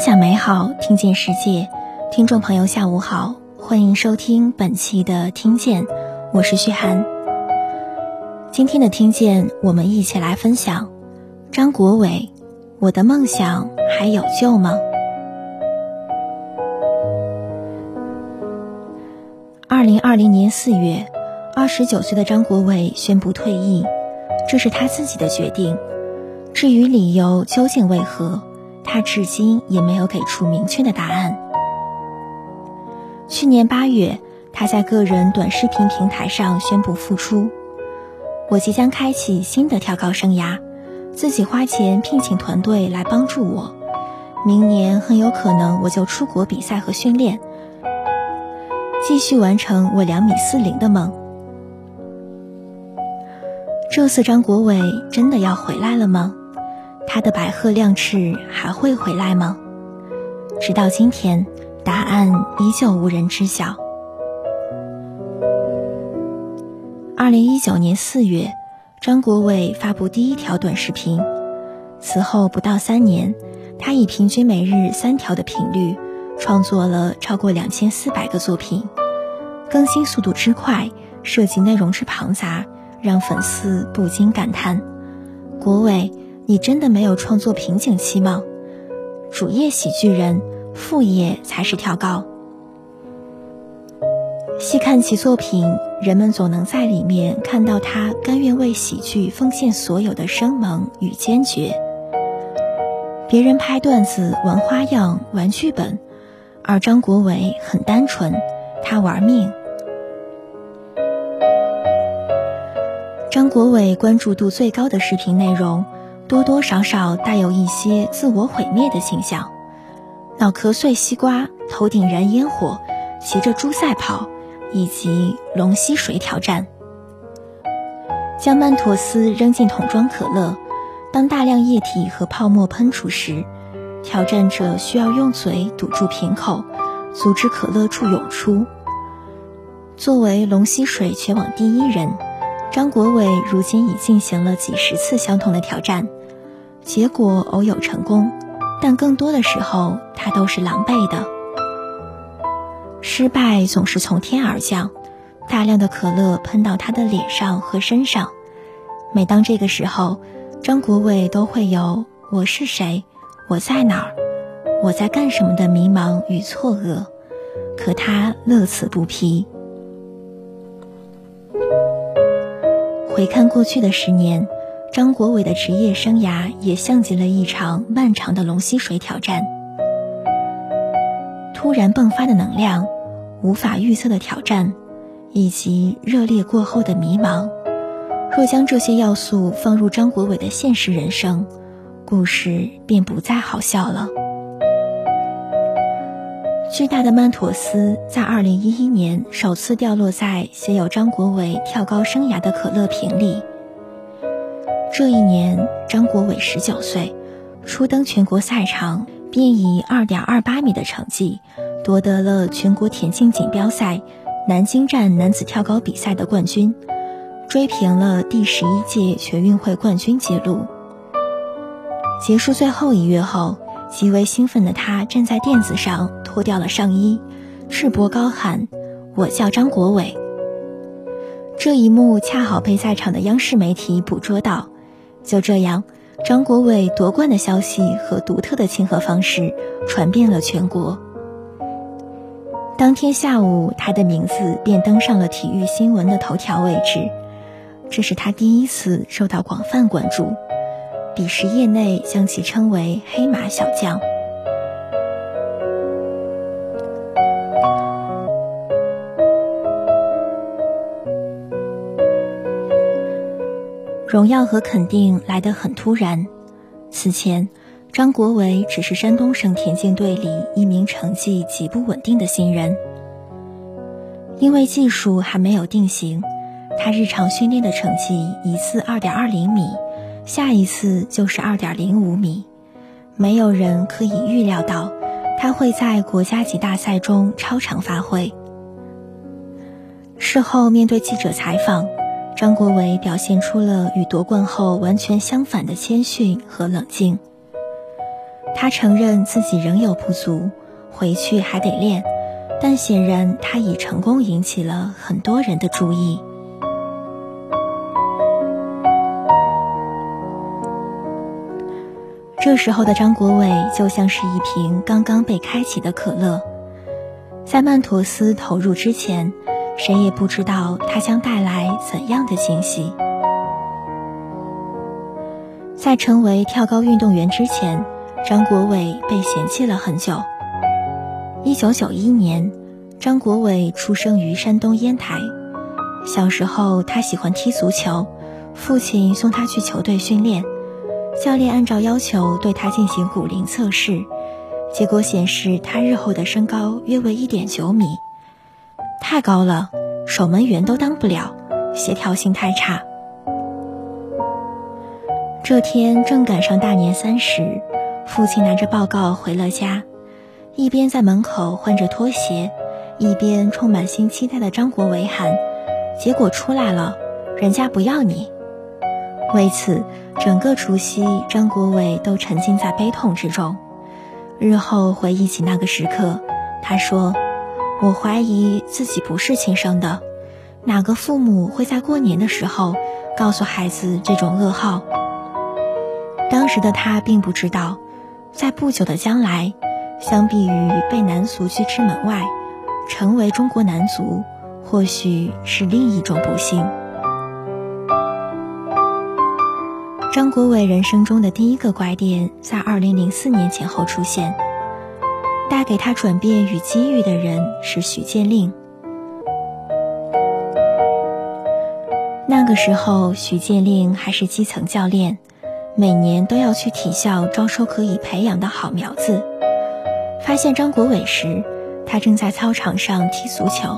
享美好，听见世界。听众朋友，下午好，欢迎收听本期的《听见》，我是徐涵。今天的《听见》，我们一起来分享张国伟：“我的梦想还有救吗？”二零二零年四月，二十九岁的张国伟宣布退役，这是他自己的决定。至于理由究竟为何？他至今也没有给出明确的答案。去年八月，他在个人短视频平台上宣布复出：“我即将开启新的跳高生涯，自己花钱聘请团队来帮助我。明年很有可能我就出国比赛和训练，继续完成我两米四零的梦。”这次张国伟真的要回来了吗？他的白鹤亮翅还会回来吗？直到今天，答案依旧无人知晓。二零一九年四月，张国伟发布第一条短视频，此后不到三年，他以平均每日三条的频率，创作了超过两千四百个作品，更新速度之快，涉及内容之庞杂，让粉丝不禁感叹：国伟。你真的没有创作瓶颈期吗？主业喜剧人，副业才是跳高。细看其作品，人们总能在里面看到他甘愿为喜剧奉献所有的生猛与坚决。别人拍段子、玩花样、玩剧本，而张国伟很单纯，他玩命。张国伟关注度最高的视频内容。多多少少带有一些自我毁灭的倾向，脑壳碎西瓜，头顶燃烟火，骑着猪赛跑，以及龙吸水挑战。将曼妥思扔进桶装可乐，当大量液体和泡沫喷出时，挑战者需要用嘴堵住瓶口，阻止可乐处涌出。作为龙吸水全网第一人，张国伟如今已进行了几十次相同的挑战。结果偶有成功，但更多的时候他都是狼狈的。失败总是从天而降，大量的可乐喷到他的脸上和身上。每当这个时候，张国伟都会有“我是谁？我在哪儿？我在干什么”的迷茫与错愕，可他乐此不疲。回看过去的十年。张国伟的职业生涯也像极了一场漫长的龙吸水挑战。突然迸发的能量，无法预测的挑战，以及热烈过后的迷茫。若将这些要素放入张国伟的现实人生，故事便不再好笑了。巨大的曼妥思在2011年首次掉落在写有张国伟跳高生涯的可乐瓶里。这一年，张国伟十九岁，初登全国赛场，便以二点二八米的成绩夺得了全国田径锦标赛南京站男子跳高比赛的冠军，追平了第十一届全运会冠军纪录。结束最后一跃后，极为兴奋的他站在垫子上，脱掉了上衣，赤膊高喊：“我叫张国伟。”这一幕恰好被在场的央视媒体捕捉到。就这样，张国伟夺冠的消息和独特的庆贺方式传遍了全国。当天下午，他的名字便登上了体育新闻的头条位置，这是他第一次受到广泛关注，彼时业内将其称为“黑马小将”。荣耀和肯定来得很突然。此前，张国伟只是山东省田径队里一名成绩极不稳定的新人。因为技术还没有定型，他日常训练的成绩一次二点二零米，下一次就是二点零五米。没有人可以预料到他会在国家级大赛中超常发挥。事后面对记者采访。张国伟表现出了与夺冠后完全相反的谦逊和冷静。他承认自己仍有不足，回去还得练，但显然他已成功引起了很多人的注意。这时候的张国伟就像是一瓶刚刚被开启的可乐，在曼妥思投入之前，谁也不知道他将带来怎样的惊喜。在成为跳高运动员之前，张国伟被嫌弃了很久。一九九一年，张国伟出生于山东烟台。小时候，他喜欢踢足球，父亲送他去球队训练。教练按照要求对他进行骨龄测试，结果显示他日后的身高约为一点九米，太高了，守门员都当不了，协调性太差。这天正赶上大年三十，父亲拿着报告回了家，一边在门口换着拖鞋，一边充满新期待的张国伟喊：“结果出来了，人家不要你。”为此，整个除夕，张国伟都沉浸在悲痛之中。日后回忆起那个时刻，他说：“我怀疑自己不是亲生的。哪个父母会在过年的时候告诉孩子这种噩耗？”当时的他并不知道，在不久的将来，相比于被男足拒之门外，成为中国男足，或许是另一种不幸。张国伟人生中的第一个拐点，在二零零四年前后出现。带给他转变与机遇的人是许建令。那个时候，许建令还是基层教练，每年都要去体校招收可以培养的好苗子。发现张国伟时，他正在操场上踢足球。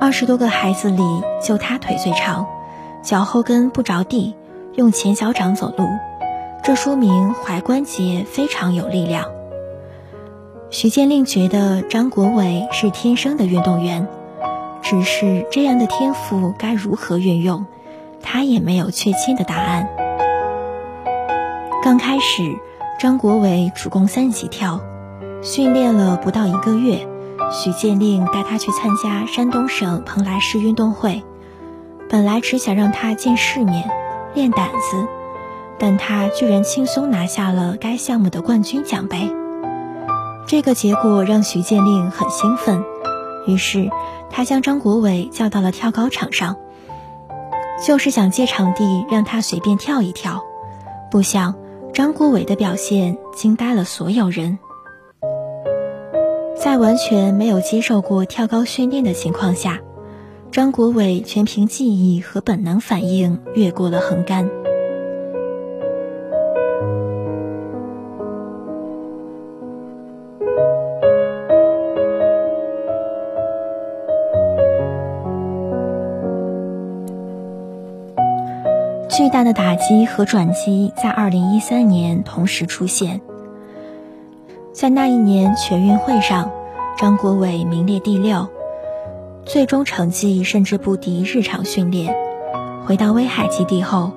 二十多个孩子里，就他腿最长，脚后跟不着地。用前脚掌走路，这说明踝关节非常有力量。徐建令觉得张国伟是天生的运动员，只是这样的天赋该如何运用，他也没有确切的答案。刚开始，张国伟主攻三级跳，训练了不到一个月，徐建令带他去参加山东省蓬莱市运动会，本来只想让他见世面。练胆子，但他居然轻松拿下了该项目的冠军奖杯。这个结果让徐建令很兴奋，于是他将张国伟叫到了跳高场上，就是想借场地让他随便跳一跳。不想张国伟的表现惊呆了所有人，在完全没有接受过跳高训练的情况下。张国伟全凭记忆和本能反应越过了横杆。巨大的打击和转机在二零一三年同时出现。在那一年全运会上，张国伟名列第六。最终成绩甚至不敌日常训练。回到威海基地后，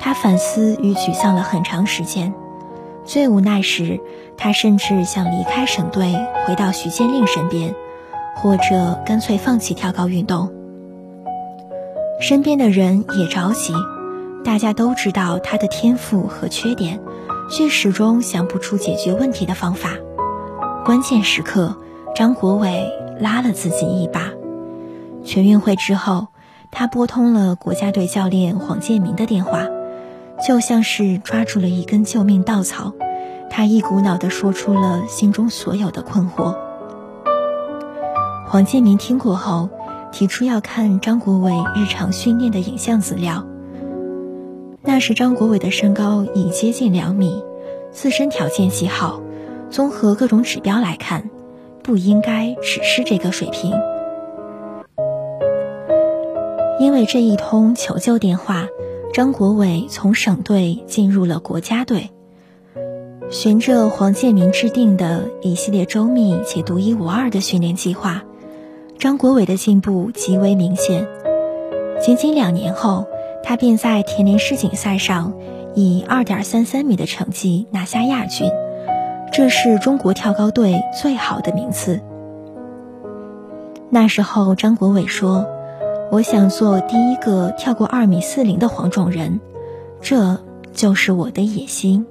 他反思与沮丧了很长时间。最无奈时，他甚至想离开省队，回到徐建令身边，或者干脆放弃跳高运动。身边的人也着急，大家都知道他的天赋和缺点，却始终想不出解决问题的方法。关键时刻，张国伟拉了自己一把。全运会之后，他拨通了国家队教练黄建明的电话，就像是抓住了一根救命稻草。他一股脑地说出了心中所有的困惑。黄建明听过后，提出要看张国伟日常训练的影像资料。那时张国伟的身高已接近两米，自身条件极好，综合各种指标来看，不应该只是这个水平。因为这一通求救电话，张国伟从省队进入了国家队。循着黄建明制定的一系列周密且独一无二的训练计划，张国伟的进步极为明显。仅仅两年后，他便在田林世锦赛上以二点三三米的成绩拿下亚军，这是中国跳高队最好的名次。那时候，张国伟说：“我想做第一个跳过二米四零的黄种人，这就是我的野心。”